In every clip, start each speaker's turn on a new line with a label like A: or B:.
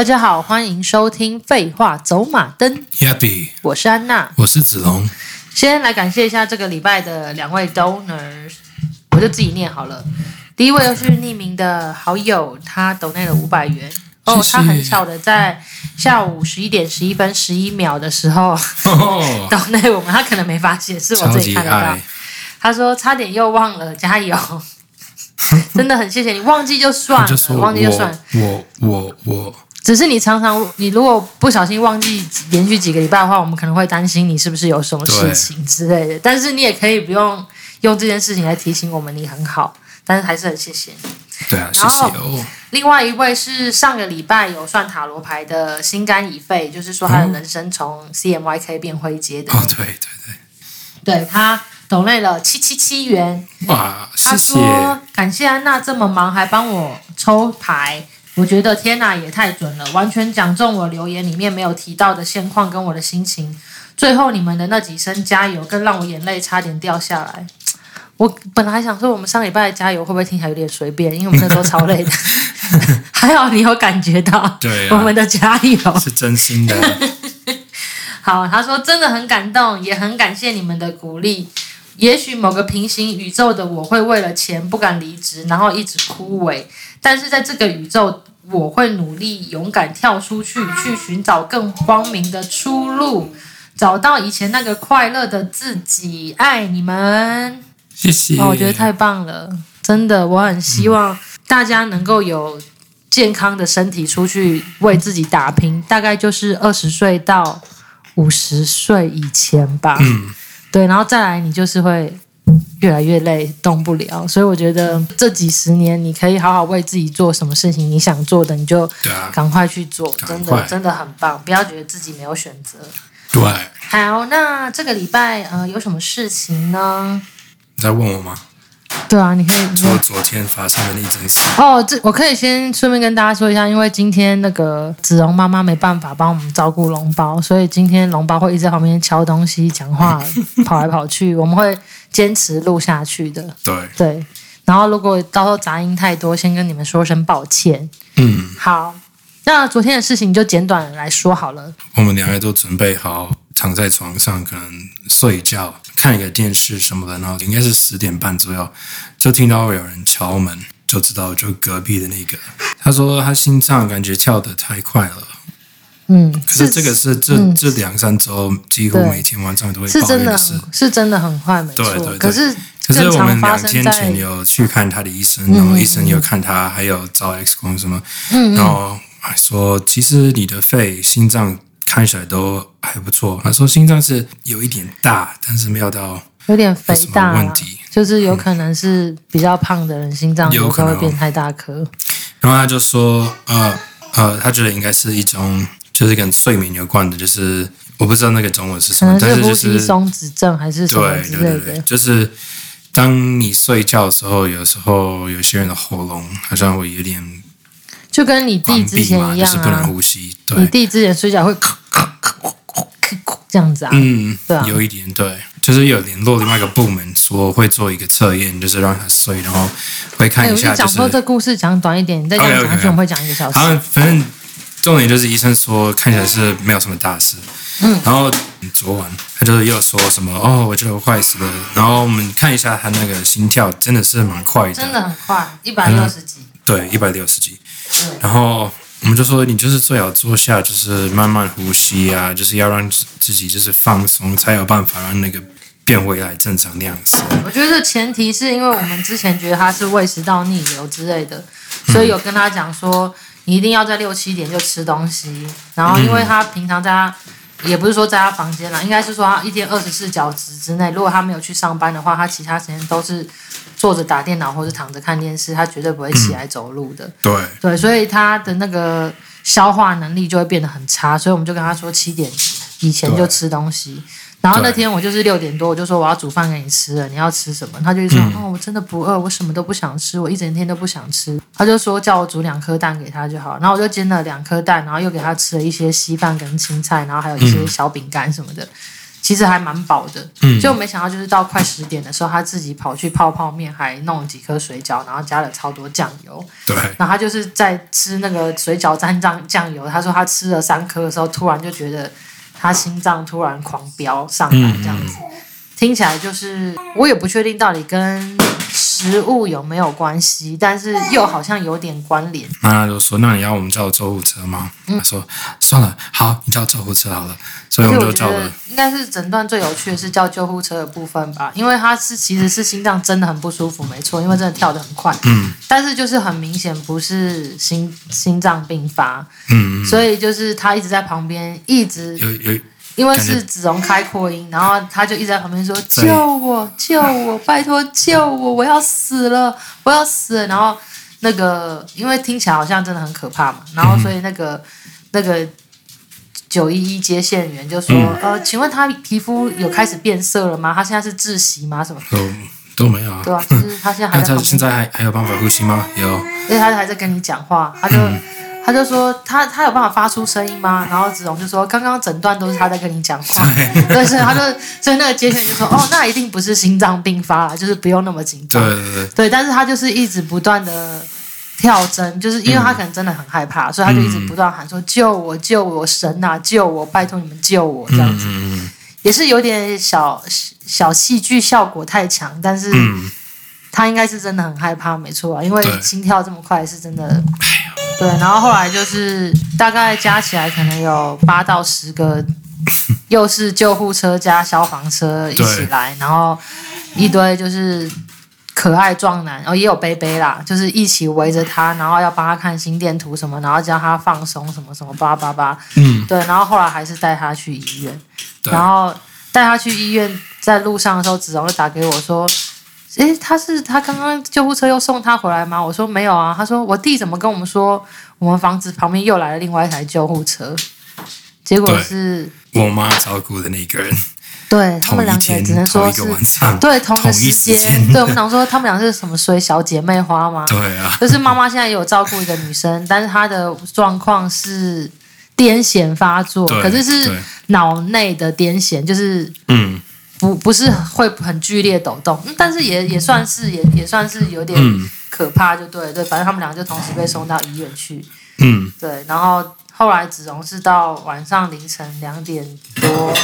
A: 大家好，欢迎收听《废话走马
B: 灯》。
A: 我是安娜，
B: 我是子龙。
A: 先来感谢一下这个礼拜的两位 donors，我就自己念好了。第一位又是匿名的好友，他 donate 了五百元。哦，他很巧的在下午十一点十一分十一秒的时候 donate 我们，他可能没发现，是我自己看得到。他说差点又忘了，加油。真的很谢谢你，忘记就算了，就忘记就算。
B: 我我我，我
A: 只是你常常，你如果不小心忘记连续几个礼拜的话，我们可能会担心你是不是有什么事情之类的。但是你也可以不用用这件事情来提醒我们，你很好。但是还是很谢谢你。
B: 对啊，谢谢哦。
A: 另外一位是上个礼拜有算塔罗牌的心肝已肺，就是说他的人生从 CMYK 变灰阶的。
B: 哦，对对对，
A: 对他。抖累了七七七元，
B: 哇！谢谢。
A: 他说感谢安娜这么忙还帮我抽牌，我觉得天哪也太准了，完全讲中我留言里面没有提到的现况跟我的心情。最后你们的那几声加油，更让我眼泪差点掉下来。我本来还想说我们上礼拜的加油会不会听起来有点随便，因为我们那时候超累的。还好你有感觉到，对、啊，我们的加油
B: 是真心的。
A: 好，他说真的很感动，也很感谢你们的鼓励。也许某个平行宇宙的我会为了钱不敢离职，然后一直枯萎。但是在这个宇宙，我会努力勇敢跳出去，去寻找更光明的出路，找到以前那个快乐的自己。爱你们，
B: 谢谢。
A: 哦，我觉得太棒了，真的，我很希望大家能够有健康的身体出去为自己打拼。大概就是二十岁到五十岁以前吧。嗯。对，然后再来，你就是会越来越累，动不了。所以我觉得这几十年，你可以好好为自己做什么事情，你想做的，你就赶快去做，真的真的很棒。不要觉得自己没有选择。
B: 对。
A: 好，那这个礼拜呃有什么事情呢？
B: 你在问我吗？
A: 对啊，你可以
B: 说昨天发生的那件事
A: 哦。这我可以先顺便跟大家说一下，因为今天那个子荣妈妈没办法帮我们照顾龙包，所以今天龙包会一直在旁边敲东西、讲话、跑来跑去。我们会坚持录下去的。
B: 对
A: 对。然后如果到时候杂音太多，先跟你们说声抱歉。
B: 嗯。
A: 好，那昨天的事情就简短来说好了。
B: 我们两个都准备好，躺在床上，可能睡觉。看一个电视什么的，然后应该是十点半左右，就听到有人敲门，就知道就隔壁的那个。他说他心脏感觉跳得太快了，
A: 嗯，
B: 可是这个是这、嗯、这两三周几乎每天晚上都会抱怨的事，
A: 是真的很快，没错。
B: 对对对，
A: 可是
B: 可是我们两天前有去看他的医生，然后医生有看他，还有照 X 光什么，嗯，然后还说其实你的肺、心脏。看起来都还不错。他说心脏是有一点大，但是没有到
A: 有点肥大问题，就是有可能是比较胖的人、嗯、心脏有可能会变太大颗。
B: 然后他就说，呃呃，他觉得应该是一种就是跟睡眠有关的，就是我不知道那个中文是什么，
A: 可能是呼吸松弛症还是什么之类的。对对对，
B: 就是当你睡觉的时候，有时候有些人的喉咙好像会有点。
A: 就跟你弟之前一样啊，
B: 就是不能呼吸。对，
A: 你弟之前睡觉会咳咳咳咳咳这样子啊？
B: 嗯，
A: 对啊，
B: 有一点对，就是有联络另外一个部门说会做一个测验，就是让他睡，然后会看一下。就是、
A: 欸、讲说这故事讲短一点，你再讲讲下去，我们会讲一个小
B: 时。反正重点就是医生说看起来是没有什么大事。嗯，然后昨晚他就是又说什么哦，我觉得我快死了。然后我们看一下他那个心跳，真的是蛮快的，
A: 真的很快，一百六十几。
B: 对，一百六十几。然后我们就说，你就是最好坐下，就是慢慢呼吸啊，就是要让自己就是放松，才有办法让那个变回来正常那样子。
A: 我觉得前提是因为我们之前觉得他是胃食道逆流之类的，所以有跟他讲说，你一定要在六七点就吃东西。然后因为他平常在他，也不是说在他房间啦，应该是说他一天二十四小时之内，如果他没有去上班的话，他其他时间都是。坐着打电脑或者躺着看电视，他绝对不会起来走路的。
B: 嗯、对
A: 对，所以他的那个消化能力就会变得很差。所以我们就跟他说七点以前就吃东西。对然后那天我就是六点多，我就说我要煮饭给你吃了，你要吃什么？他就说、嗯、哦，我真的不饿，我什么都不想吃，我一整天都不想吃。他就说叫我煮两颗蛋给他就好。然后我就煎了两颗蛋，然后又给他吃了一些稀饭跟青菜，然后还有一些小饼干什么的。嗯其实还蛮饱的，
B: 嗯，
A: 就没想到就是到快十点的时候，他自己跑去泡泡面，还弄了几颗水饺，然后加了超多酱油，
B: 对，
A: 然后他就是在吃那个水饺蘸酱酱油，他说他吃了三颗的时候，突然就觉得他心脏突然狂飙上来这样子，嗯、听起来就是我也不确定到底跟。食物有没有关系？但是又好像有点关联。
B: 妈妈就说：“那你要我们叫救护车吗？”嗯、他说：“算了，好，你叫救护车好了。”所以我们就叫了。
A: 应该是诊断最有趣的是叫救护车的部分吧，因为他是其实是心脏真的很不舒服，没错，因为真的跳得很快。
B: 嗯。
A: 但是就是很明显不是心心脏病发。
B: 嗯。
A: 所以就是他一直在旁边一直
B: 有有。
A: 因为是子龙开扩音，然后他就一直在旁边说：“救我，救我，拜托救我，我要死了，我要死了。”然后那个，因为听起来好像真的很可怕嘛，然后所以那个、嗯、那个九一一接线员就说：“嗯、呃，请问他皮肤有开始变色了吗？他现在是窒息吗？什么
B: 都都没有啊？
A: 对啊，就是他现在还在。
B: 现在还还有办法呼吸吗？有，
A: 而且他还在跟你讲话，他就。嗯”他就说他他有办法发出声音吗？然后子龙就说刚刚整段都是他在跟你讲话，对，所以他就所以那个接线就说哦，那一定不是心脏病发了，就是不用那么紧张。
B: 对对对。
A: 对，但是他就是一直不断的跳针，就是因为他可能真的很害怕，嗯、所以他就一直不断喊说救我救我神啊救我拜托你们救我这样子，
B: 也
A: 是有点小小戏剧效果太强，但是他应该是真的很害怕，没错啊，因为心跳这么快是真的。对，然后后来就是大概加起来可能有八到十个，又是救护车加消防车一起来，然后一堆就是可爱壮男，然后也有杯杯啦，就是一起围着他，然后要帮他看心电图什么，然后叫他放松什么什么叭叭叭，
B: 嗯，
A: 对，然后后来还是带他去医院，然后带他去医院，在路上的时候，子龙就打给我说。诶，他是他刚刚救护车又送他回来吗？我说没有啊。他说我弟怎么跟我们说，我们房子旁边又来了另外一台救护车，结果是
B: 我妈照顾的那个人。
A: 对他们两个只能说是对同一个时间。对我们想说他们俩是什么衰小姐妹花吗？
B: 对啊，
A: 就是妈妈现在也有照顾一个女生，但是她的状况是癫痫发作，可是是脑内的癫痫，就是嗯。不不是会很剧烈抖动，但是也也算是也也算是有点可怕，就对对，反正他们俩就同时被送到医院去，
B: 嗯，
A: 对，然后后来子荣是到晚上凌晨两点多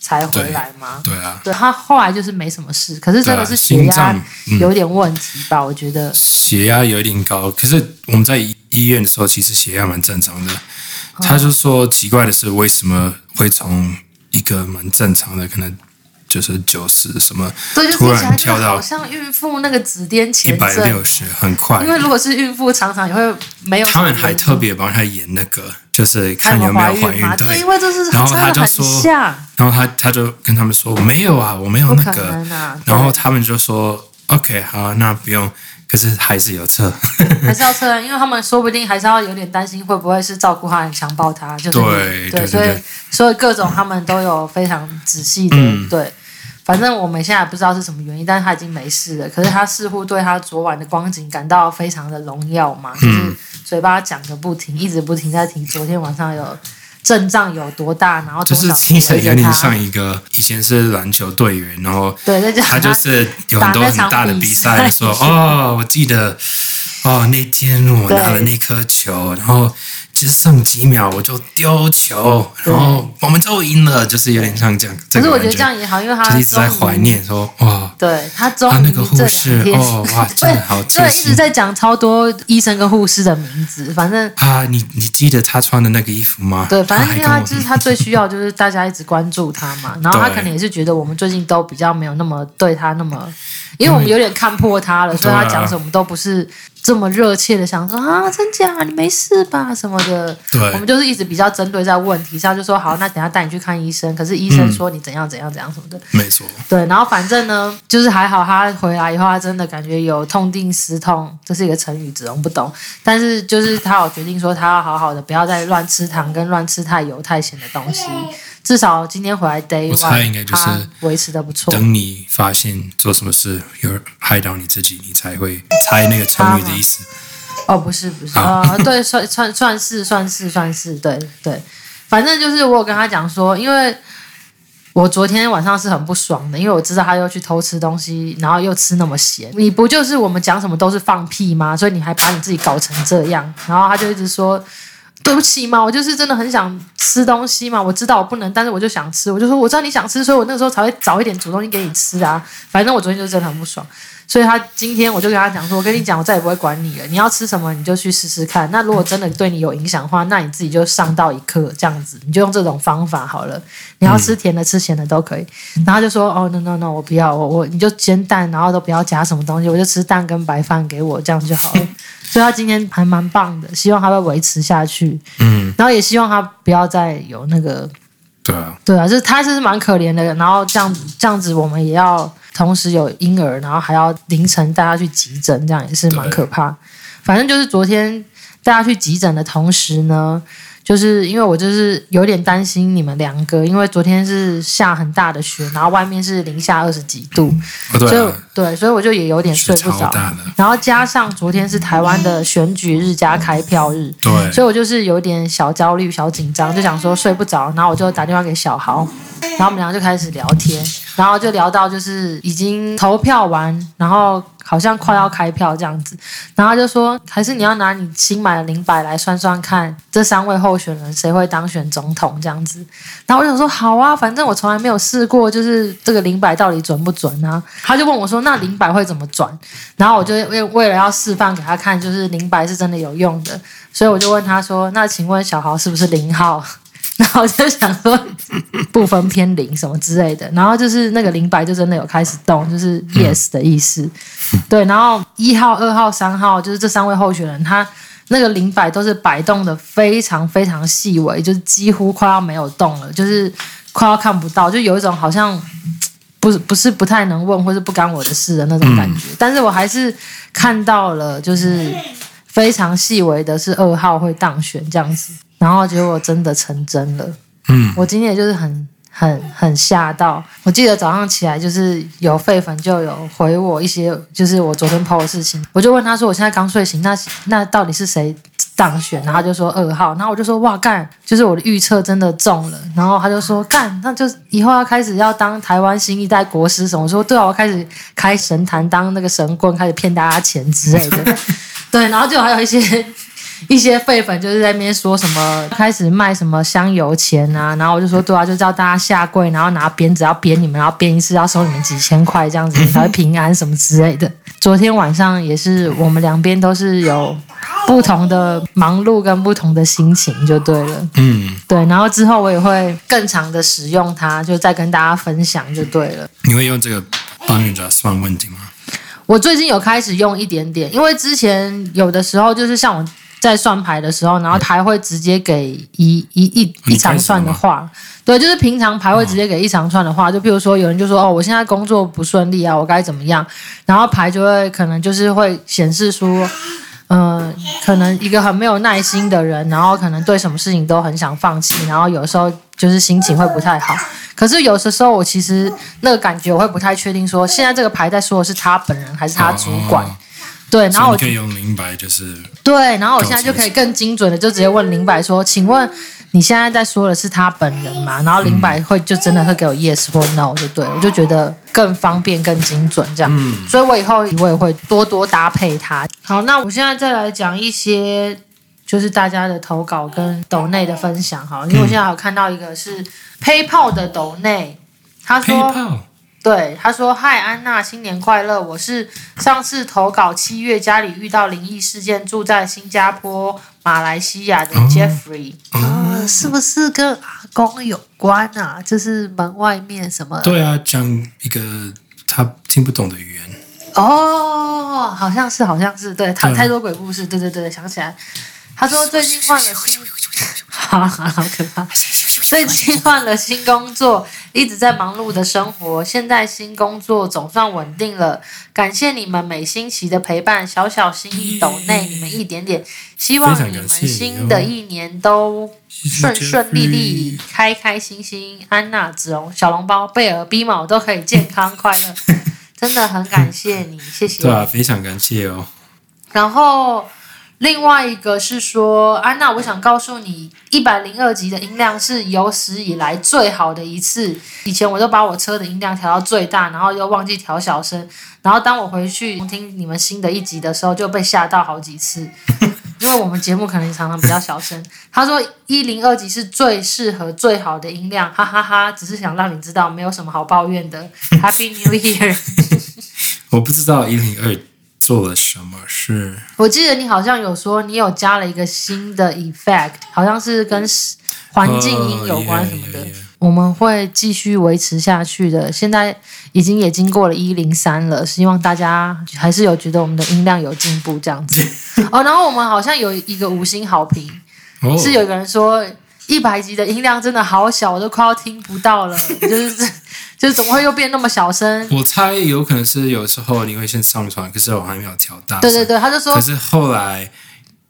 A: 才回来嘛，
B: 对啊，
A: 对他后来就是没什么事，可是真的是血压有点问题吧，我觉得。
B: 血压有点高，可是我们在医院的时候其实血压蛮正常的，他就说奇怪的是为什么会从一个蛮正常的可能。就是九十什么，
A: 对，
B: 突然跳到
A: 好像孕妇那个指癫前
B: 一百六十，很快。
A: 因为如果是孕妇，常常也会没有。
B: 他们还特别帮他演那个，就是看有没有怀孕。
A: 对，对，因为这是
B: 然后他就说，然后他他就跟他们说，我没有啊，我没有那个。
A: 啊、
B: 然后他们就说，OK，好，那不用。可是还是有测，
A: 还是要 测，因为他们说不定还是要有点担心，会不会是照顾他很强暴他，就是
B: 对对，
A: 所以所以各种他们都有非常仔细的、嗯、对。反正我们现在不知道是什么原因，但是他已经没事了。可是他似乎对他昨晚的光景感到非常的荣耀嘛，就是嘴巴讲个不停，一直不停在提昨天晚上有阵仗有多大，然后
B: 就是听起来有点像一个以前是篮球队员，然后
A: 对，他
B: 就是有很多很大的比赛，说哦，我记得哦那天我拿了那颗球，然后。其实剩几秒我就丢球，然后我们就赢了，就是有点像这样。
A: 可是我觉得这样也好，因为他
B: 一直在怀念说哇，
A: 对他终于
B: 那个护士哦 哇，真的好，
A: 对，一直在讲超多医生跟护士的名字，反正
B: 啊，你你记得他穿的那个衣服吗？
A: 对，反正因为他就是他最需要就是大家一直关注他嘛，然后他可能也是觉得我们最近都比较没有那么对他那么，因为我们有点看破他了，所以他讲什么都不是。这么热切的想说啊，真假？你没事吧？什么的？
B: 对，
A: 我们就是一直比较针对在问题上，就说好，那等下带你去看医生。可是医生说你怎样怎样怎样什么的，
B: 没错。
A: 对，然后反正呢，就是还好，他回来以后，他真的感觉有痛定思痛，这是一个成语，子龙不懂。但是就是他有决定说，他要好好的，不要再乱吃糖跟乱吃太油太咸的东西。至少今天回来 day one，
B: 我猜应该就是
A: 维持的不错。
B: 等你发现做什么事有害到你自己，你才会猜那个成语的意思。
A: 哦，不是不是啊、呃，对，算算算是算是算是对对，反正就是我有跟他讲说，因为我昨天晚上是很不爽的，因为我知道他又去偷吃东西，然后又吃那么咸。你不就是我们讲什么都是放屁吗？所以你还把你自己搞成这样。然后他就一直说对不起嘛，我就是真的很想吃东西嘛。我知道我不能，但是我就想吃。我就说我知道你想吃，所以我那个时候才会早一点煮东西给你吃啊。反正我昨天就真的很不爽。所以他今天我就跟他讲说，我跟你讲，我再也不会管你了。你要吃什么你就去试试看。那如果真的对你有影响的话，那你自己就上到一课这样子，你就用这种方法好了。你要吃甜的、吃咸的都可以。然后他就说，哦，no no no，我不要，我我你就煎蛋，然后都不要加什么东西，我就吃蛋跟白饭给我这样就好了。所以他今天还蛮棒的，希望他会维持下去。嗯，然后也希望他不要再有那个。
B: 对啊，
A: 对啊，就是他就是蛮可怜的，然后这样子这样子，我们也要同时有婴儿，然后还要凌晨带他去急诊，这样也是蛮可怕。反正就是昨天带他去急诊的同时呢。就是因为我就是有点担心你们两个，因为昨天是下很大的雪，然后外面是零下二十几度，
B: 哦对，啊、
A: 所以对，所以我就也有点睡不着。然后加上昨天是台湾的选举日加开票日，
B: 对，
A: 所以我就是有点小焦虑、小紧张，就想说睡不着，然后我就打电话给小豪，然后我们两个就开始聊天，然后就聊到就是已经投票完，然后。好像快要开票这样子，然后就说，还是你要拿你新买的灵摆来算算看，这三位候选人谁会当选总统这样子。然后我想说，好啊，反正我从来没有试过，就是这个灵摆到底准不准啊？他就问我说，那灵摆会怎么转？然后我就为为了要示范给他看，就是灵摆是真的有用的，所以我就问他说，那请问小豪是不是零号？然后我就想说不分偏零什么之类的，然后就是那个灵摆就真的有开始动，就是 yes 的意思。对，然后一号、二号、三号就是这三位候选人，他那个灵摆都是摆动的非常非常细微，就是几乎快要没有动了，就是快要看不到，就有一种好像不是不是不太能问或是不干我的事的那种感觉。但是我还是看到了，就是非常细微的是二号会当选这样子。然后结果真的成真了，嗯，我今天也就是很很很吓到。我记得早上起来就是有废粉就有回我一些，就是我昨天 PO 的事情，我就问他说：“我现在刚睡醒，那那到底是谁当选？”然后他就说二号，然后我就说：“哇干，就是我的预测真的中了。”然后他就说：“干，那就以后要开始要当台湾新一代国师什么？”我说：“对啊，我开始开神坛当那个神棍，开始骗大家钱之类的。”对，然后就还有一些。一些废粉就是在那边说什么，开始卖什么香油钱啊，然后我就说对啊，就叫大家下跪，然后拿鞭子要鞭你们，然后鞭一次要收你们几千块这样子才会平安什么之类的。昨天晚上也是，我们两边都是有不同的忙碌跟不同的心情，就对了。嗯，对，然后之后我也会更长的使用它，就再跟大家分享就对了。
B: 你会用这个帮人家算问题吗？
A: 我最近有开始用一点点，因为之前有的时候就是像我。在算牌的时候，然后牌会直接给一一一一长串的话，对，就是平常牌会直接给一长串的话，就譬如说有人就说哦，我现在工作不顺利啊，我该怎么样？然后牌就会可能就是会显示出，嗯、呃，可能一个很没有耐心的人，然后可能对什么事情都很想放弃，然后有时候就是心情会不太好。可是有的时候我其实那个感觉我会不太确定，说现在这个牌在说的是他本人还是他主管。对，然后我
B: 可以用灵摆，就是
A: 对，然后我现在就可以更精准的，就直接问灵摆说：“请问你现在在说的是他本人吗？”然后灵摆会就真的会给我 yes 或 no，就对，我就觉得更方便、更精准这样。嗯，所以我以后我也会多多搭配它。好，那我现在再来讲一些就是大家的投稿跟抖内的分享哈，因为我现在有看到一个是 PayPal 的抖内，他说。对，他说：“嗨，安娜，新年快乐！我是上次投稿七月家里遇到灵异事件，住在新加坡、马来西亚的 Jeffrey，啊、是不是跟阿公有关啊？就是门外面什么？
B: 对啊，讲一个他听不懂的语言。
A: 哦，好像是，好像是，对，他太多鬼故事，对对对，想起来。他说最近换了新，好好可怕。” 最近换了新工作，一直在忙碌的生活。现在新工作总算稳定了，感谢你们每星期的陪伴，小小心意抖内你们一点点，希望你们新的一年都顺顺利利、开开心心。安娜、子荣、小笼包、贝尔、B 毛都可以健康快乐，真的很感谢你，谢谢。
B: 对啊，非常感谢哦。
A: 然后。另外一个是说，安娜，我想告诉你，一百零二级的音量是有史以来最好的一次。以前我都把我车的音量调到最大，然后又忘记调小声，然后当我回去听你们新的一集的时候，就被吓到好几次。因为我们节目可能常常比较小声。他说一零二级是最适合、最好的音量，哈哈哈哈！只是想让你知道，没有什么好抱怨的。Happy New Year！
B: 我不知道一零二。做了什么事？
A: 我记得你好像有说你有加了一个新的 effect，好像是跟环境音有关什么的。Uh, yeah, yeah, yeah. 我们会继续维持下去的。现在已经也经过了一零三了，希望大家还是有觉得我们的音量有进步这样子。哦，然后我们好像有一个五星好评，oh. 是有个人说一百级的音量真的好小，我都快要听不到了，就是。就是怎么会又变那么小声？
B: 我猜有可能是有时候你会先上传，可是我还没有调大。
A: 对对对，他就说。
B: 可是后来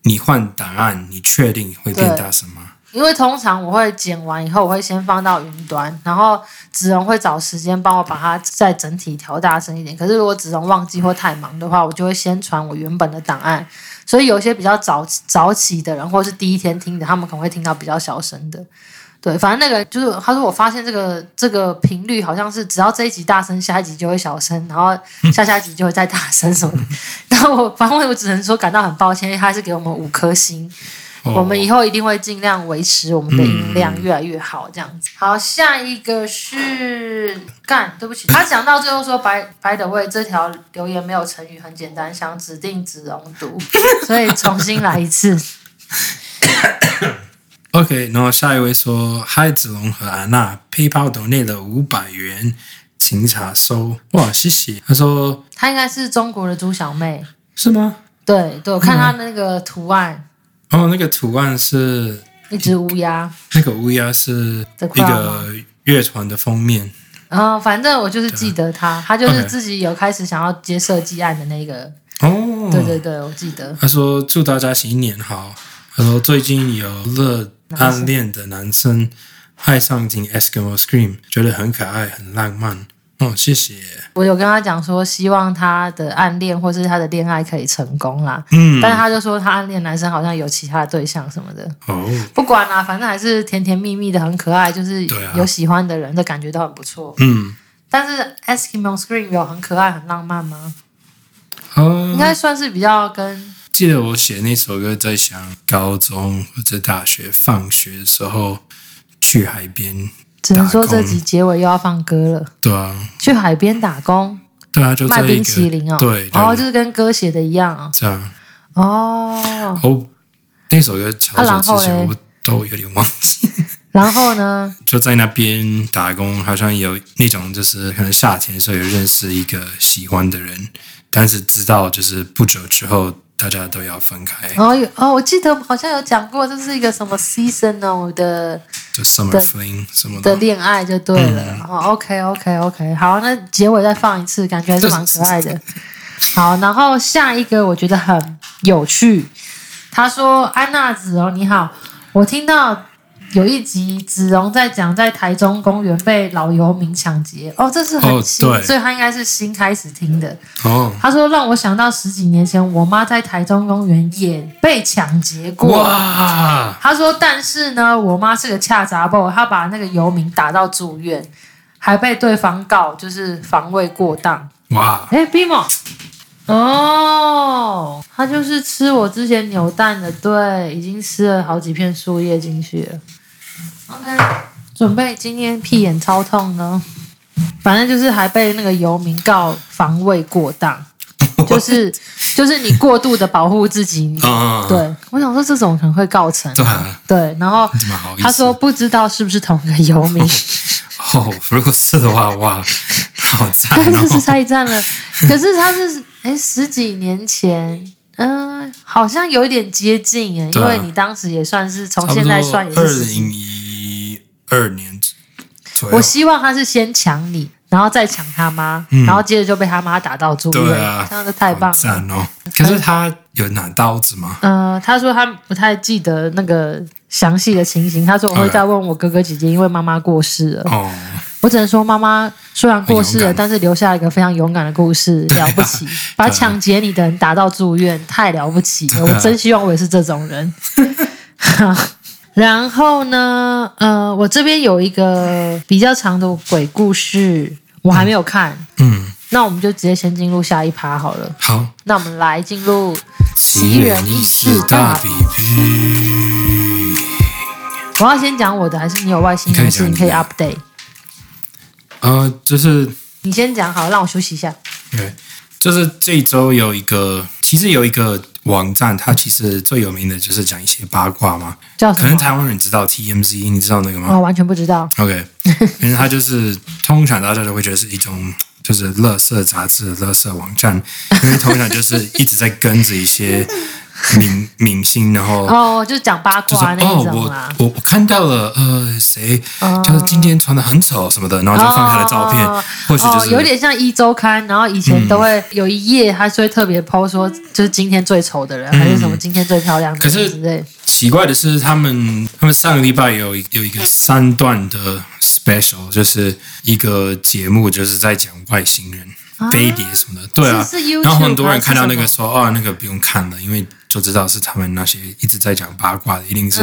B: 你换档案，你确定会变大声吗？
A: 因为通常我会剪完以后，我会先放到云端，然后子荣会找时间帮我把它再整体调大声一点。可是如果子荣忘记或太忙的话，我就会先传我原本的档案。所以有些比较早早起的人，或是第一天听的，他们可能会听到比较小声的。对，反正那个就是他说，我发现这个这个频率好像是只要这一集大声，下一集就会小声，然后下下一集就会再大声什么的。然后我反正我只能说感到很抱歉，因为他是给我们五颗星，哦、我们以后一定会尽量维持我们的音量越来越好，这样子。好，下一个是干，对不起，他讲到最后说，by by the way，这条留言没有成语，很简单，想指定子龙读，所以重新来一次。
B: OK，然后下一位说：“嗨，子龙和安娜，PayPal 抖内了五百元，请查收。”哇，谢谢。他说：“
A: 他应该是中国的猪小妹，
B: 是吗？”
A: 对对，我看他那个图案。
B: 嗯、哦，那个图案是
A: 一只乌鸦。
B: 那个乌鸦是一个乐团的封面。
A: 然后、哦，反正我就是记得他，他就是自己有开始想要接设计案的那个。哦，对对对，我记得。
B: 他说：“祝大家新年好。”他说：“最近有乐。”暗恋的男生爱上听 Eskimo Scream，觉得很可爱，很浪漫。哦，谢谢。
A: 我有跟他讲说，希望他的暗恋或是他的恋爱可以成功啦。嗯，但是他就说他暗恋男生好像有其他的对象什么的。哦，不管啦，反正还是甜甜蜜蜜的，很可爱，就是有喜欢的人的感觉都很不错。嗯，但是 Eskimo Scream 有很可爱、很浪漫吗？哦，应该算是比较跟。
B: 记得我写那首歌，在想高中或者大学放学的时候去海边。
A: 只能说这集结尾又要放歌了。
B: 对啊，
A: 去海边打工。
B: 对啊，就
A: 卖冰淇淋哦。
B: 对，
A: 哦，就是跟歌写的一样啊。
B: 这样。
A: 哦。
B: 哦，那首歌好久之前我都有点忘记。
A: 然后呢？
B: 就在那边打工，好像有那种，就是可能夏天的时候有认识一个喜欢的人，但是直到就是不久之后。大家都要分开。
A: 哦，有哦，我记得好像有讲过，这是一个什么 seasonal 的，
B: 就 summer fling 什么
A: 的恋爱就对了。嗯、哦，OK OK OK，好，那结尾再放一次，感觉还是蛮可爱的。好，然后下一个我觉得很有趣。他说：“安娜子哦，你好，我听到。”有一集子荣在讲在台中公园被老游民抢劫哦，这是很新，哦、所以他应该是新开始听的。哦，他说让我想到十几年前我妈在台中公园也被抢劫过。哇！他说，但是呢，我妈是个恰查某，她把那个游民打到住院，还被对方告就是防卫过当。哇！哎，Bimo。哦，他就是吃我之前扭蛋的，对，已经吃了好几片树叶进去了。OK，准备今天屁眼超痛呢，反正就是还被那个游民告防卫过当，就是就是你过度的保护自己。嗯，对，我想说这种可能会告成。对对，然后他说不知道是不是同一个游民。
B: 哦，如果是的话，哇，好赞哦！
A: 这是太赞了，可是他是。哎，十几年前，嗯、呃，好像有一点接近哎，啊、因为你当时也算是从现在算也是二
B: 零一二年。
A: 我希望他是先抢你，然后再抢他妈，嗯、然后接着就被他妈打到住院，啊、这样就太棒了。哦！
B: 可是他有拿刀子吗？
A: 嗯、呃，他说他不太记得那个详细的情形。他说我会再问我哥哥姐姐，因为妈妈过世了。哦。我只能说，妈妈虽然过世了，但是留下了一个非常勇敢的故事，啊、了不起！把抢劫你的人打到住院，太了不起了！啊、我真希望我也是这种人。然后呢，呃，我这边有一个比较长的鬼故事，我还没有看。
B: 嗯，
A: 那我们就直接先进入下一趴好了。
B: 好，
A: 那我们来进入奇人异事大比拼。我要先讲我的，还是你有外星人事？你可以 update。
B: 呃，就是
A: 你先讲好，让我休息一下。
B: 对，就是这一周有一个，其实有一个。网站它其实最有名的就是讲一些八卦嘛，
A: 叫什么？
B: 可能台湾人知道 TMZ，你知道那个吗？
A: 我完全不知道。
B: OK，反正它就是通常大家都会觉得是一种就是垃圾杂志、垃圾网站，因为通常就是一直在跟着一些。明明星，然后
A: 哦，就是讲八卦那
B: 种、啊、哦，我我我看到了，呃，谁、哦、就是今天穿的很丑什么的，然后就放他的照片，哦、或许就是、
A: 哦、有点像一周刊，然后以前都会有一页，他就会特别 po 说，就是今天最丑的人，嗯、还是什么今天最漂亮的人。可是
B: 奇怪的是，他们他们上个礼拜有有一个三段的 special，就是一个节目，就是在讲外星人。飞碟什么的，对啊，然后很多人看到那个说，哦，那个不用看了，因为就知道是他们那些一直在讲八卦的，一定是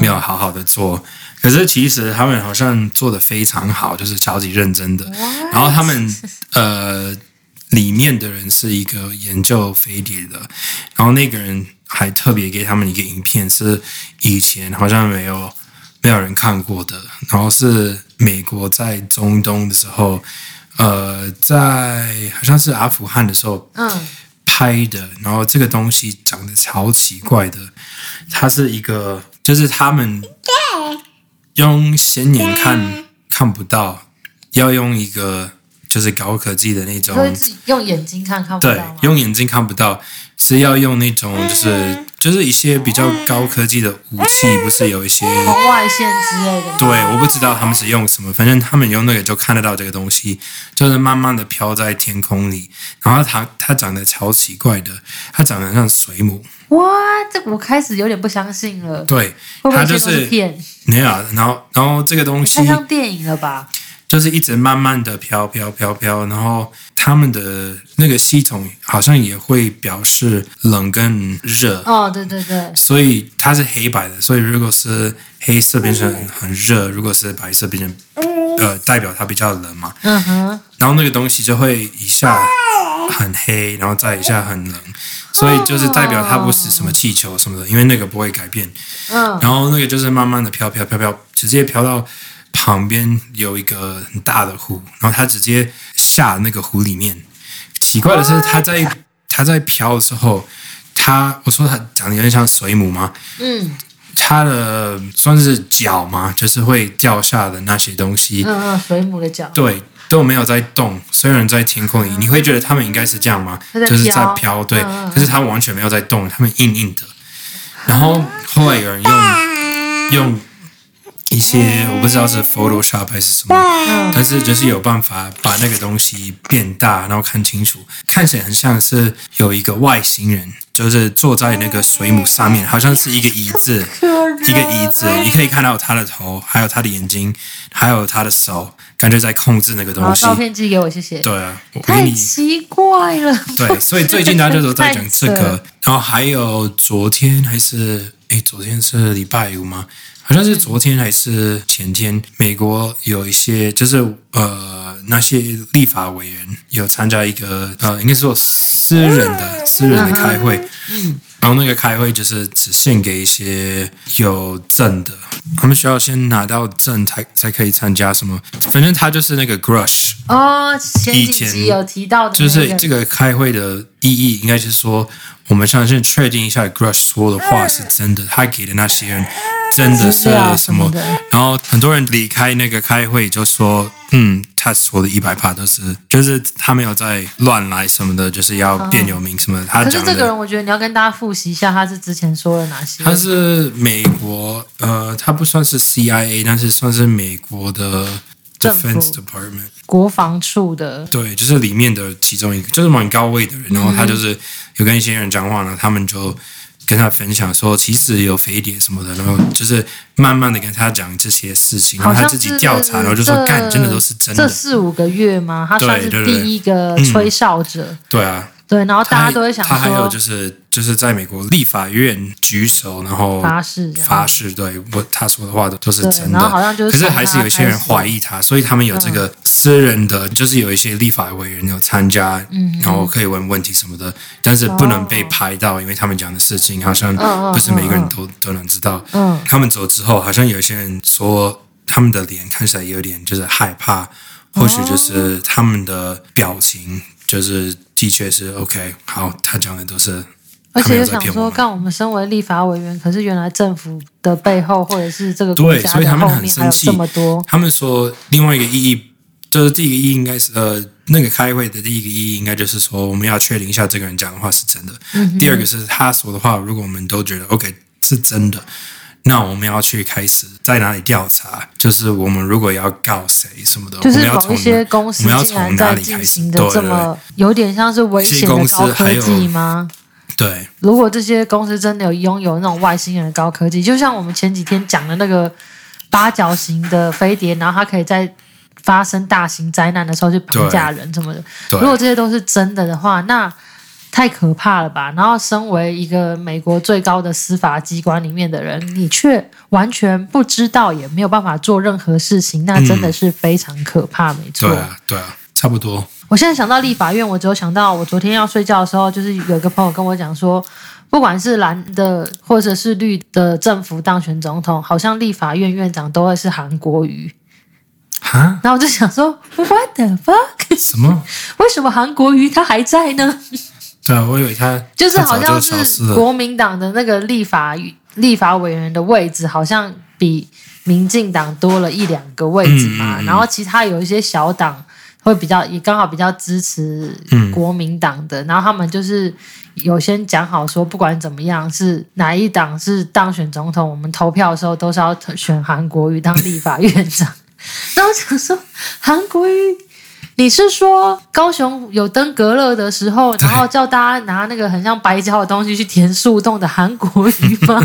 B: 没有好好的做。嗯嗯嗯、可是其实他们好像做的非常好，就是超级认真的。然后他们呃里面的人是一个研究飞碟的，然后那个人还特别给他们一个影片，是以前好像没有没有人看过的，然后是美国在中东的时候。呃，在好像是阿富汗的时候，嗯，拍的，然后这个东西长得超奇怪的，它是一个，就是他们用显眼看看不到，要用一个就是高科技的那种，
A: 用眼睛看看不到，
B: 对，用眼睛看不到，是要用那种就是。就是一些比较高科技的武器，不是有一些
A: 红外线之类的吗？
B: 对，我不知道他们是用什么，反正他们用那个就看得到这个东西，就是慢慢的飘在天空里。然后它它长得超奇怪的，它长得像水母。
A: 哇，这我开始有点不相信了。对，它就是骗？
B: 没有，然后然后这个东西
A: 太像电影了吧？
B: 就是一直慢慢的飘飘飘飘，然后他们的那个系统好像也会表示冷跟热。
A: 哦，对对对。所
B: 以它是黑白的，所以如果是黑色变成很热，如果是白色变成呃，代表它比较冷嘛。
A: 嗯哼。
B: 然后那个东西就会一下很黑，然后再一下很冷，所以就是代表它不是什么气球什么的，因为那个不会改变。嗯。然后那个就是慢慢的飘飘飘飘，直接飘到。旁边有一个很大的湖，然后他直接下那个湖里面。奇怪的是，他在他在漂的时候，他我说他长得有点像水母吗？
A: 嗯，
B: 他的算是脚嘛？就是会掉下的那些东西。
A: 嗯嗯，水母的脚。
B: 对，都没有在动，虽然在天空里，你会觉得他们应该是这样吗？就是在飘，对。可是他完全没有在动，他们硬硬的。然后后来有人用用。一些我不知道是 Photoshop 还是什么，但是就是有办法把那个东西变大，然后看清楚，看起来很像是有一个外星人，就是坐在那个水母上面，好像是一个椅子，一个椅子，你可以看到他的头，还有他的眼睛，还有他的手，感觉在控制那个东西。
A: 照片寄给我，谢谢。
B: 对啊，
A: 太奇怪了。
B: 对，所以最近大家都在讲这个，然后还有昨天还是诶，昨天是礼拜五吗？好像是昨天还是前天，美国有一些就是呃那些立法委员有参加一个呃应该是说私人的私人的开会，嗯，然后那个开会就是只限给一些有证的，他们需要先拿到证才才可以参加什么，反正他就是那个 Grush
A: 哦，前几集有提到的，
B: 就是这个开会的意义应该是说，我们想先确定一下 Grush 说的话是真的，他给的那些人。真的是什么？然后很多人离开那个开会就说：“嗯，他说的一百趴都是，就是他没有在乱来什么的，就是要变有名什么的。”他讲的。可是
A: 这个人，我觉得你要跟大家复习一下，他是之前说了哪些？
B: 他是美国，呃，他不算是 CIA，但是算是美国的 Defense Department
A: 国防处的。
B: 对，就是里面的其中一个，就是蛮高位的人。然后他就是有跟一些人讲话呢，他们就。跟他分享说，其实有飞碟什么的，然后就是慢慢的跟他讲这些事情，然后他自己调查，然后就说干，真的都是真的。
A: 这四五个月吗？他算是第一个吹哨者。
B: 对啊。
A: 对，然后大家都会想说，
B: 他还有就是就是在美国立法院举手，然后
A: 发誓
B: 发誓，对，我他说的话都都是真的。
A: 然后好像就是，
B: 可是还是有一些人怀疑他，所以他们有这个私人的，嗯、就是有一些立法委员有参加，嗯，然后可以问问题什么的，但是不能被拍到，哦、因为他们讲的事情好像不是每个人都、嗯、都能知道。嗯，他们走之后，好像有一些人说他们的脸看起来有点就是害怕，或许就是他们的表情。就是的确是 OK，好，他讲的都是，
A: 而且就想说，看我们身为立法委员，可是原来政府的背后或者是这个国家的后面还有这么多。
B: 他们说另外一个意义，就是第一个意义应该是呃，那个开会的第一个意义应该就是说，我们要确定一下这个人讲的话是真的。嗯。第二个是他说的话，如果我们都觉得 OK 是真的。那我们要去开始在哪里调查？就是我们如果要告谁什么的，
A: 就是某一些公司竟然在进行的这么有点像是危险的高科技吗？
B: 对，
A: 如果这些公司真的有拥有那种外星人的高科技，就像我们前几天讲的那个八角形的飞碟，然后它可以在发生大型灾难的时候去绑架人什么的，如果这些都是真的的话，那。太可怕了吧！然后，身为一个美国最高的司法机关里面的人，你却完全不知道，也没有办法做任何事情，那真的是非常可怕。没错，
B: 对啊，对啊，差不多。
A: 我现在想到立法院，我只有想到我昨天要睡觉的时候，就是有一个朋友跟我讲说，不管是蓝的或者是绿的政府当选总统，好像立法院院长都会是韩国瑜。
B: 啊？
A: 然后我就想说，What the fuck？
B: 什么？
A: 为什么韩国瑜他还在呢？
B: 对啊，我以为他
A: 就是好像是国民党的那个立法立法委员的位置，好像比民进党多了一两个位置嘛。嗯、然后其他有一些小党会比较也刚好比较支持国民党的，嗯、然后他们就是有先讲好说，不管怎么样是哪一党是当选总统，我们投票的时候都是要选韩国瑜当立法院长。然后我想说韩国瑜。你是说高雄有登革热的时候，然后叫大家拿那个很像白胶的东西去填树洞的韩国语吗？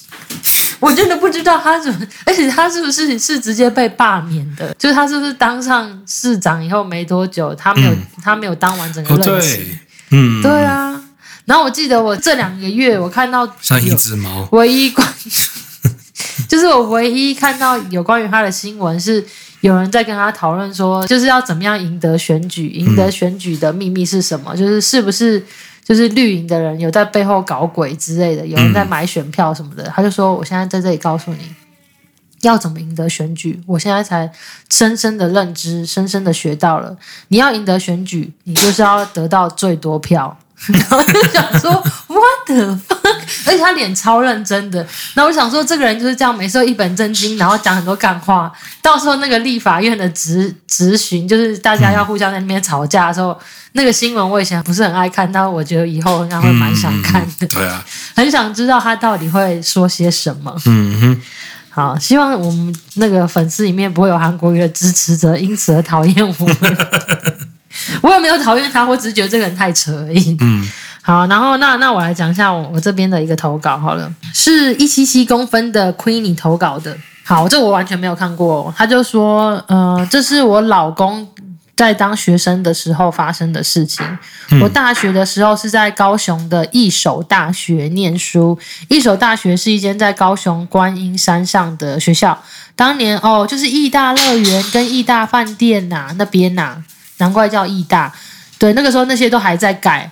A: 我真的不知道他怎么，而且他是不是是直接被罢免的？就是他是不是当上市长以后没多久，他没有、嗯、他没有当完整个任期？嗯，对啊。然后我记得我这两个月我看到
B: 像一只猫，
A: 唯一关 就是我唯一看到有关于他的新闻是。有人在跟他讨论说，就是要怎么样赢得选举？赢得选举的秘密是什么？嗯、就是是不是就是绿营的人有在背后搞鬼之类的？有人在买选票什么的？嗯、他就说：“我现在在这里告诉你，要怎么赢得选举。我现在才深深的认知，深深的学到了，你要赢得选举，你就是要得到最多票。” 然后就想说，What the fuck？而且他脸超认真的。然后我想说，这个人就是这样，每次都一本正经，然后讲很多干话。到时候那个立法院的质质询，就是大家要互相在那边吵架的时候，嗯、那个新闻我以前不是很爱看，但我觉得以后应该会蛮想看的。
B: 嗯、对啊，
A: 很想知道他到底会说些什么。
B: 嗯哼。
A: 好，希望我们那个粉丝里面不会有韩国瑜的支持者，因此而讨厌我们。我也没有讨厌他，我只是觉得这个人太扯而已。
B: 嗯，
A: 好，然后那那我来讲一下我我这边的一个投稿好了，是一七七公分的 Queenie 投稿的。好，这我完全没有看过。他就说，呃，这是我老公在当学生的时候发生的事情。我大学的时候是在高雄的义守大学念书，义守大学是一间在高雄观音山上的学校。当年哦，就是义大乐园跟义大饭店呐、啊，那边呐、啊。难怪叫义大，对，那个时候那些都还在改，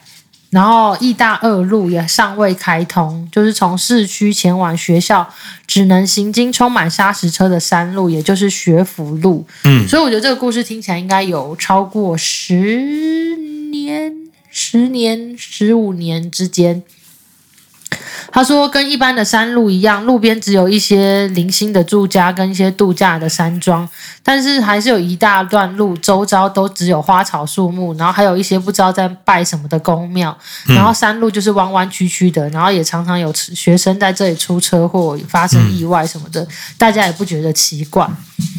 A: 然后义大二路也尚未开通，就是从市区前往学校只能行经充满砂石车的山路，也就是学府路。嗯，所以我觉得这个故事听起来应该有超过十年、十年、十五年之间。他说：“跟一般的山路一样，路边只有一些零星的住家跟一些度假的山庄，但是还是有一大段路，周遭都只有花草树木，然后还有一些不知道在拜什么的宫庙，然后山路就是弯弯曲曲的，然后也常常有学生在这里出车祸、发生意外什么的，大家也不觉得奇怪。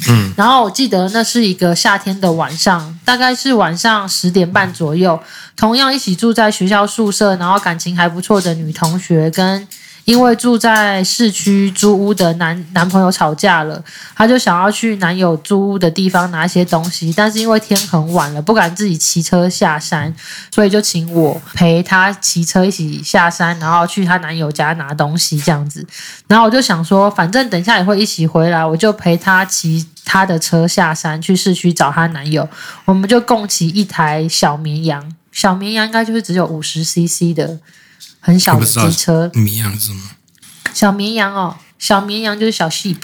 B: 嗯，
A: 然后我记得那是一个夏天的晚上，大概是晚上十点半左右，同样一起住在学校宿舍，然后感情还不错的女同学跟。因为住在市区租屋的男男朋友吵架了，她就想要去男友租屋的地方拿一些东西，但是因为天很晚了，不敢自己骑车下山，所以就请我陪她骑车一起下山，然后去她男友家拿东西这样子。然后我就想说，反正等一下也会一起回来，我就陪她骑她的车下山去市区找她男友，我们就共骑一台小绵羊，小绵羊应该就是只有五十 CC 的。很小的机车，
B: 绵羊是吗？
A: 小绵羊哦，小绵羊就是小 sheep，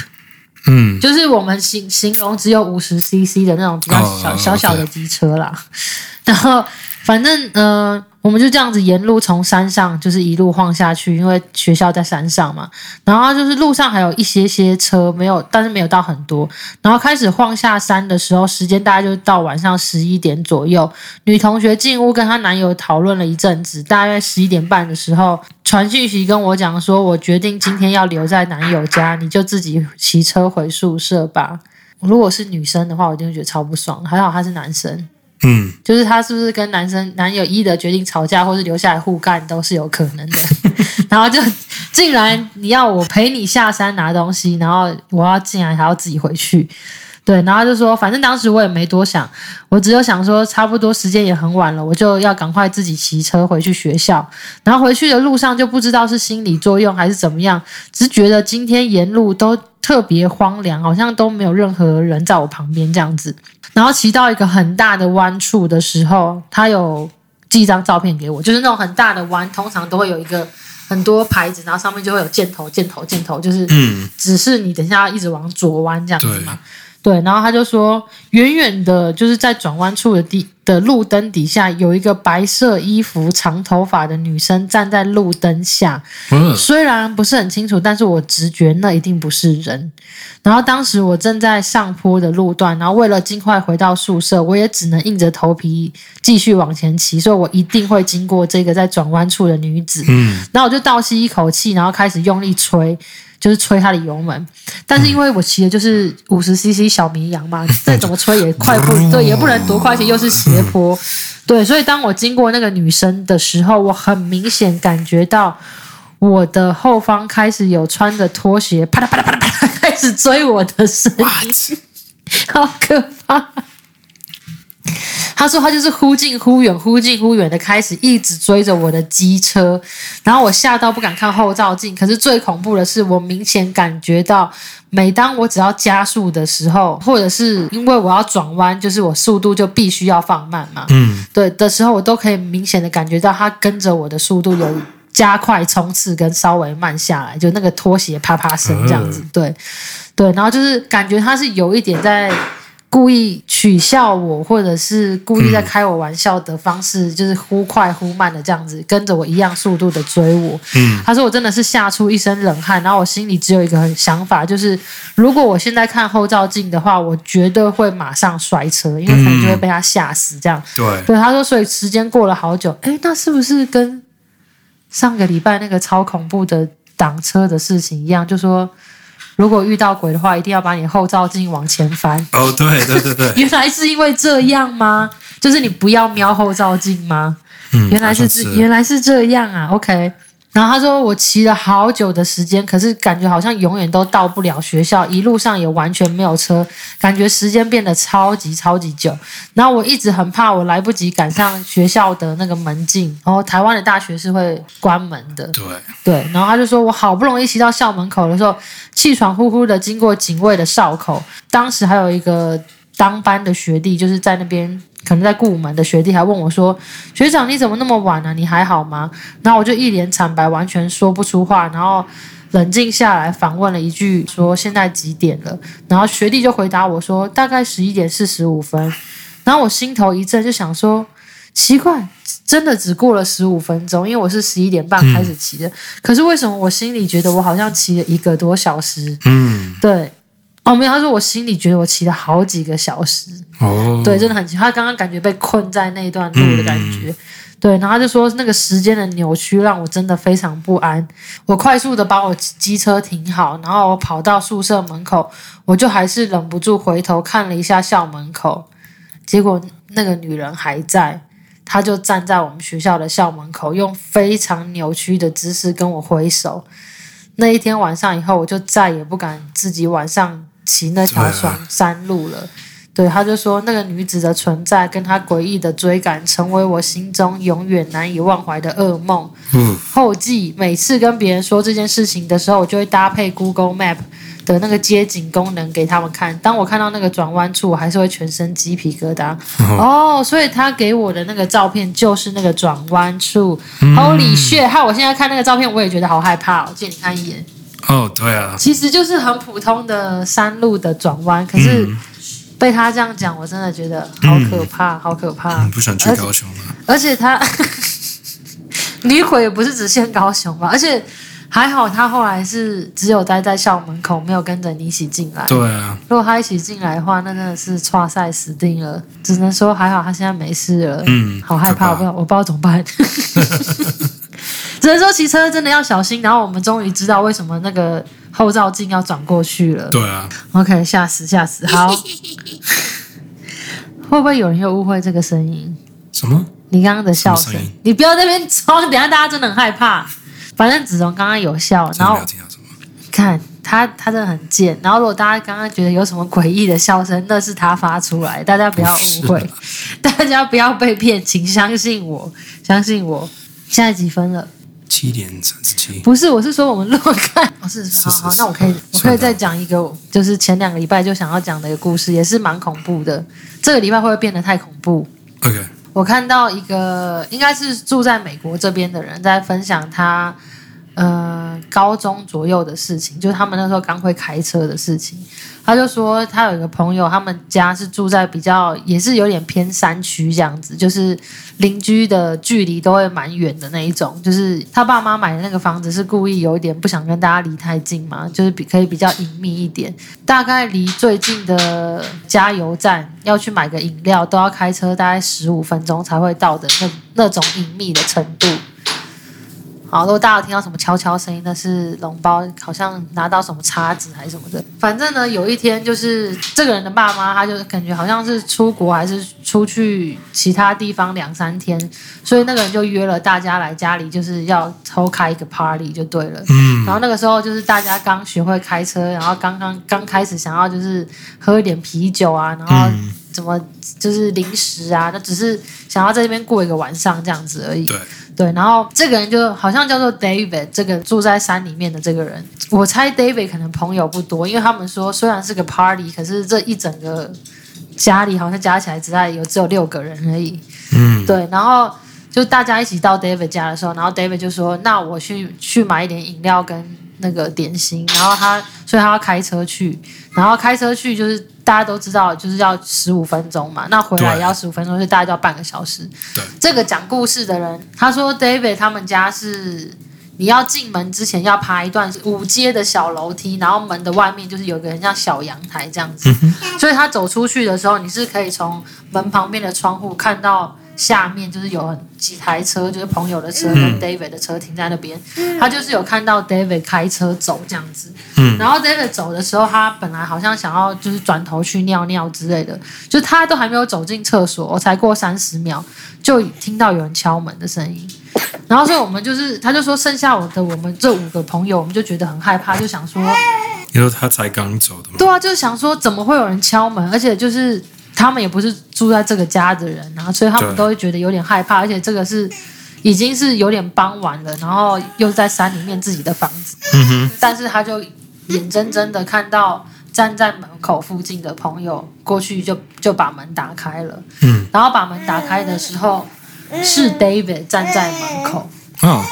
B: 嗯，
A: 就是我们形形容只有五十 CC 的那种比较小、哦、小小的机车啦。然后反正嗯。呃我们就这样子沿路从山上就是一路晃下去，因为学校在山上嘛。然后就是路上还有一些些车，没有，但是没有到很多。然后开始晃下山的时候，时间大概就到晚上十一点左右。女同学进屋跟她男友讨论了一阵子，大约十一点半的时候传讯息跟我讲说：“我决定今天要留在男友家，你就自己骑车回宿舍吧。”如果是女生的话，我一定会觉得超不爽。还好他是男生。
B: 嗯，
A: 就是他是不是跟男生男友一的决定吵架，或是留下来互干，都是有可能的。然后就竟然你要我陪你下山拿东西，然后我要竟然还要自己回去，对，然后就说反正当时我也没多想，我只有想说差不多时间也很晚了，我就要赶快自己骑车回去学校。然后回去的路上就不知道是心理作用还是怎么样，只觉得今天沿路都特别荒凉，好像都没有任何人在我旁边这样子。然后骑到一个很大的弯处的时候，他有寄一张照片给我，就是那种很大的弯，通常都会有一个很多牌子，然后上面就会有箭头、箭头、箭头，就是嗯指示你等一下要一直往左弯这样子嘛。对，然后他就说，远远的，就是在转弯处的地。的路灯底下有一个白色衣服、长头发的女生站在路灯下，虽然不是很清楚，但是我直觉那一定不是人。然后当时我正在上坡的路段，然后为了尽快回到宿舍，我也只能硬着头皮继续往前骑，所以我一定会经过这个在转弯处的女子。嗯，然后我就倒吸一口气，然后开始用力吹。就是吹它的油门，但是因为我骑的就是五十 CC 小绵羊嘛，再怎么吹也快不对，也不能多快，些又是斜坡，对，所以当我经过那个女生的时候，我很明显感觉到我的后方开始有穿着拖鞋啪啦啪啦啪啦啪啦开始追我的声音，好可怕。他说他就是忽近忽远，忽近忽远的开始一直追着我的机车，然后我吓到不敢看后照镜。可是最恐怖的是，我明显感觉到，每当我只要加速的时候，或者是因为我要转弯，就是我速度就必须要放慢嘛。嗯，对的时候，我都可以明显的感觉到它跟着我的速度有加快冲刺跟稍微慢下来，就那个拖鞋啪啪声这样子。对，对，然后就是感觉它是有一点在。故意取笑我，或者是故意在开我玩笑的方式，嗯、就是忽快忽慢的这样子跟着我一样速度的追我。嗯，他说我真的是吓出一身冷汗，然后我心里只有一个想法，就是如果我现在看后照镜的话，我绝对会马上摔车，因为可能就会被他吓死。这样，对、嗯、对，他说，所以时间过了好久，诶，那是不是跟上个礼拜那个超恐怖的挡车的事情一样？就说。如果遇到鬼的话，一定要把你后照镜往前翻。哦，
B: 对对对对，
A: 原来是因为这样吗？就是你不要瞄后照镜吗？嗯，原来是这，原来是这样啊。OK。然后他说，我骑了好久的时间，可是感觉好像永远都到不了学校，一路上也完全没有车，感觉时间变得超级超级久。然后我一直很怕我来不及赶上学校的那个门禁，然后台湾的大学是会关门的。
B: 对
A: 对，然后他就说我好不容易骑到校门口的时候，气喘呼呼的经过警卫的哨口，当时还有一个当班的学弟就是在那边。可能在顾门的学弟还问我说：“学长，你怎么那么晚呢？你还好吗？”然后我就一脸惨白，完全说不出话，然后冷静下来反问了一句：“说现在几点了？”然后学弟就回答我说：“大概十一点四十五分。”然后我心头一震，就想说：“奇怪，真的只过了十五分钟，因为我是十一点半开始骑的，嗯、可是为什么我心里觉得我好像骑了一个多小时？”嗯，对。哦，没有，他说我心里觉得我骑了好几个小时，哦，对，真的很奇怪。他刚刚感觉被困在那段路的感觉，嗯、对，然后他就说那个时间的扭曲让我真的非常不安。我快速的把我机车停好，然后我跑到宿舍门口，我就还是忍不住回头看了一下校门口，结果那个女人还在，她就站在我们学校的校门口，用非常扭曲的姿势跟我挥手。那一天晚上以后，我就再也不敢自己晚上骑那条山路了。对，他就说那个女子的存在跟她诡异的追赶，成为我心中永远难以忘怀的噩梦。嗯，后记每次跟别人说这件事情的时候，我就会搭配 Google Map 的那个街景功能给他们看。当我看到那个转弯处，我还是会全身鸡皮疙瘩。哦，哦，所以他给我的那个照片就是那个转弯处。嗯、Holy shit！害我现在看那个照片，我也觉得好害怕。哦借你看一眼。
B: 哦，对啊，
A: 其实就是很普通的山路的转弯，可是。嗯被他这样讲，我真的觉得好可怕，嗯、好可怕。
B: 嗯、不想去高雄了。
A: 而且他女鬼也不是只限高雄吧？而且还好，他后来是只有待在校门口，没有跟着你一起进来。
B: 对啊。
A: 如果他一起进来的话，那真的是差赛死定了。只能说还好，他现在没事了。嗯。好害怕，我不知道，我不知道怎么办。只能说骑车真的要小心。然后我们终于知道为什么那个。后照镜要转过去了。
B: 对啊。
A: OK，吓死吓死。好，会不会有人又误会这个声音？
B: 什么？
A: 你刚刚的笑声？你不要在那边装，等下大家真的很害怕。反正子龙刚刚有笑，然后看他，他真的很贱。然后如果大家刚刚觉得有什么诡异的笑声，那是他发出来，大家不要误会，大家不要被骗，请相信我，相信我。现在几分了？
B: 七点三十七，
A: 不是，我是说我们如果看，哦，是好好，那我可以，我可以再讲一个，就是前两个礼拜就想要讲的一个故事，也是蛮恐怖的。这个礼拜会不会变得太恐怖
B: ？OK，
A: 我看到一个应该是住在美国这边的人在分享他。呃，高中左右的事情，就是他们那时候刚会开车的事情。他就说，他有一个朋友，他们家是住在比较也是有点偏山区这样子，就是邻居的距离都会蛮远的那一种。就是他爸妈买的那个房子是故意有一点不想跟大家离太近嘛，就是比可以比较隐秘一点。大概离最近的加油站要去买个饮料，都要开车大概十五分钟才会到的那那种隐秘的程度。好，如果大家有听到什么悄悄声音，那是笼包好像拿到什么叉子还是什么的。反正呢，有一天就是这个人的爸妈，他就感觉好像是出国还是出去其他地方两三天，所以那个人就约了大家来家里，就是要偷开一个 party 就对了。嗯。然后那个时候就是大家刚学会开车，然后刚刚刚开始想要就是喝一点啤酒啊，然后怎么就是零食啊，那只是想要在这边过一个晚上这样子而已。
B: 对。
A: 对，然后这个人就好像叫做 David，这个住在山里面的这个人，我猜 David 可能朋友不多，因为他们说虽然是个 party，可是这一整个家里好像加起来只在有只有六个人而已。嗯，对，然后就大家一起到 David 家的时候，然后 David 就说：“那我去去买一点饮料跟那个点心。”然后他所以他要开车去，然后开车去就是。大家都知道，就是要十五分钟嘛，那回来也要十五分钟，所以大概就要半个小时。
B: 对，
A: 这个讲故事的人，他说 David 他们家是你要进门之前要爬一段五阶的小楼梯，然后门的外面就是有个很像小阳台这样子，嗯、所以他走出去的时候，你是可以从门旁边的窗户看到。下面就是有几台车，就是朋友的车跟 David 的车停在那边。嗯、他就是有看到 David 开车走这样子。嗯。然后 David 走的时候，他本来好像想要就是转头去尿尿之类的，就他都还没有走进厕所，我才过三十秒，就听到有人敲门的声音。然后所以我们就是，他就说剩下我的我们这五个朋友，我们就觉得很害怕，就想说，
B: 你说他才刚走的吗？
A: 对啊，就是想说怎么会有人敲门，而且就是。他们也不是住在这个家的人，然后所以他们都会觉得有点害怕，而且这个是已经是有点傍晚了，然后又在山里面自己的房子，嗯哼，但是他就眼睁睁的看到站在门口附近的朋友过去就就把门打开了，嗯，然后把门打开的时候是 David 站在门口，哦。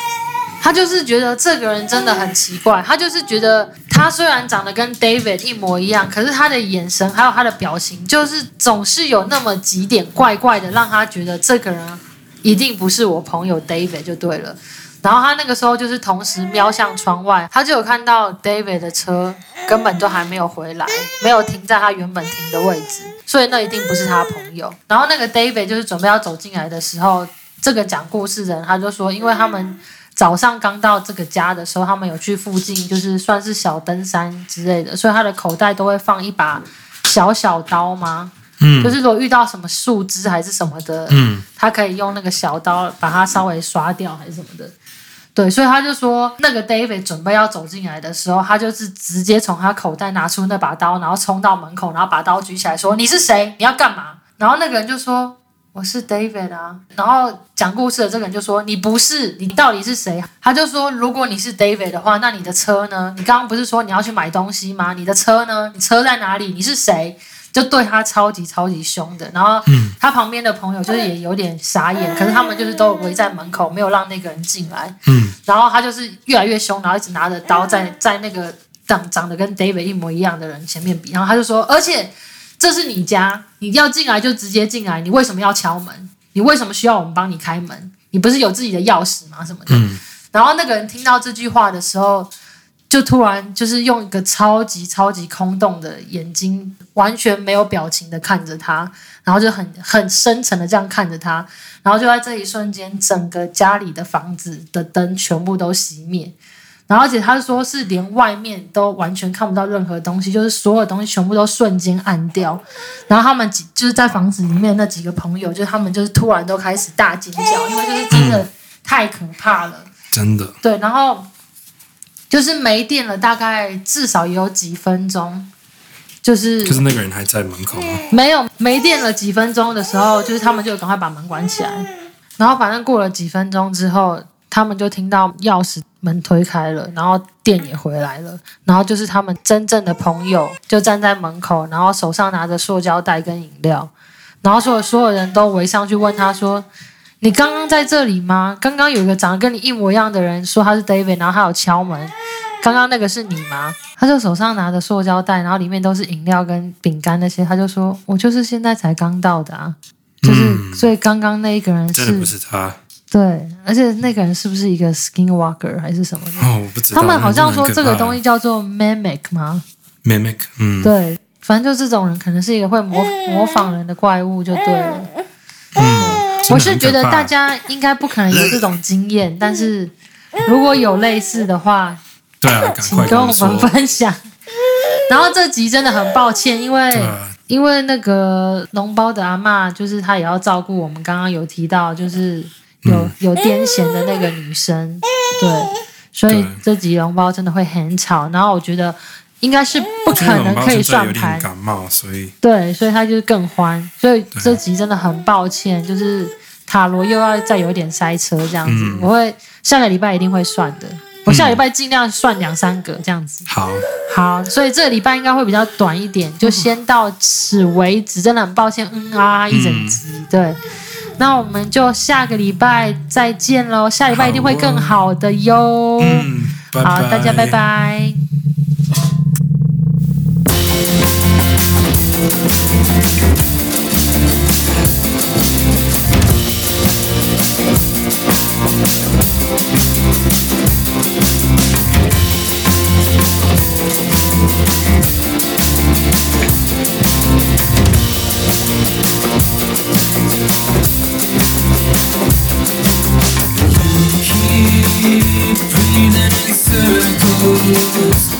A: 他就是觉得这个人真的很奇怪，他就是觉得他虽然长得跟 David 一模一样，可是他的眼神还有他的表情，就是总是有那么几点怪怪的，让他觉得这个人一定不是我朋友 David 就对了。然后他那个时候就是同时瞄向窗外，他就有看到 David 的车根本都还没有回来，没有停在他原本停的位置，所以那一定不是他朋友。然后那个 David 就是准备要走进来的时候。这个讲故事的人他就说，因为他们早上刚到这个家的时候，他们有去附近，就是算是小登山之类的，所以他的口袋都会放一把小小刀吗？嗯，就是如果遇到什么树枝还是什么的，嗯，他可以用那个小刀把它稍微刷掉还是什么的。对，所以他就说，那个 David 准备要走进来的时候，他就是直接从他口袋拿出那把刀，然后冲到门口，然后把刀举起来说：“你是谁？你要干嘛？”然后那个人就说：“我是 David 啊。”然后讲故事的这个人就说：“你不是，你到底是谁？”他就说：“如果你是 David 的话，那你的车呢？你刚刚不是说你要去买东西吗？你的车呢？你车在哪里？你是谁？”就对他超级超级凶的，然后他旁边的朋友就是也有点傻眼，可是他们就是都围在门口，没有让那个人进来。嗯，然后他就是越来越凶，然后一直拿着刀在在那个长长得跟 David 一模一样的人前面比，然后他就说：“而且这是你家，你要进来就直接进来，你为什么要敲门？你为什么需要我们帮你开门？你不是有自己的钥匙吗？什么的？”嗯，然后那个人听到这句话的时候。就突然就是用一个超级超级空洞的眼睛，完全没有表情的看着他，然后就很很深沉的这样看着他，然后就在这一瞬间，整个家里的房子的灯全部都熄灭，然后而且他说是连外面都完全看不到任何东西，就是所有东西全部都瞬间暗掉，然后他们几就是在房子里面那几个朋友，就他们就是突然都开始大尖叫，因为就是真的太可怕了，
B: 真的
A: 对，然后。就是没电了，大概至少也有几分钟，就是
B: 就是那个人还在门口吗？
A: 没有，没电了几分钟的时候，就是他们就赶快把门关起来，然后反正过了几分钟之后，他们就听到钥匙门推开了，然后电也回来了，然后就是他们真正的朋友就站在门口，然后手上拿着塑胶袋跟饮料，然后所有所有人都围上去问他说。你刚刚在这里吗？刚刚有一个长得跟你一模一样的人说他是 David，然后他有敲门。刚刚那个是你吗？他就手上拿着塑胶袋，然后里面都是饮料跟饼干那些。他就说：“我就是现在才刚到的啊，就是、嗯、所以刚刚那一个人是
B: 不是他？
A: 对，而且那个人是不是一个 Skinwalker 还是什么的？
B: 哦，我不知道。
A: 他们好像说这个东西叫做 Mimic 吗
B: ？Mimic，嗯，
A: 对，反正就这种人可能是一个会模模仿人的怪物，就对了。嗯。我是觉得大家应该不可能有这种经验，但是如果有类似的话，
B: 对啊，
A: 请跟我们分享。然后这集真的很抱歉，因为、啊、因为那个脓包的阿嬷，就是她也要照顾我们刚刚有提到，就是有、嗯、有癫痫的那个女生，对，所以这集龙包真的会很吵。然后我觉得。应该是不可能可以算盘，
B: 感冒，所以
A: 对，所以他就是更欢，所以这集真的很抱歉，就是塔罗又要再有点塞车这样子，嗯、我会下个礼拜一定会算的，我下礼拜尽量算两三个这样子。
B: 好，
A: 好，所以这个礼拜应该会比较短一点，就先到此为止，真的很抱歉，嗯啊一整集，嗯、对，那我们就下个礼拜再见喽，下礼拜一定会更好的哟，好，
B: 嗯、拜拜，
A: 好，大家拜拜。you.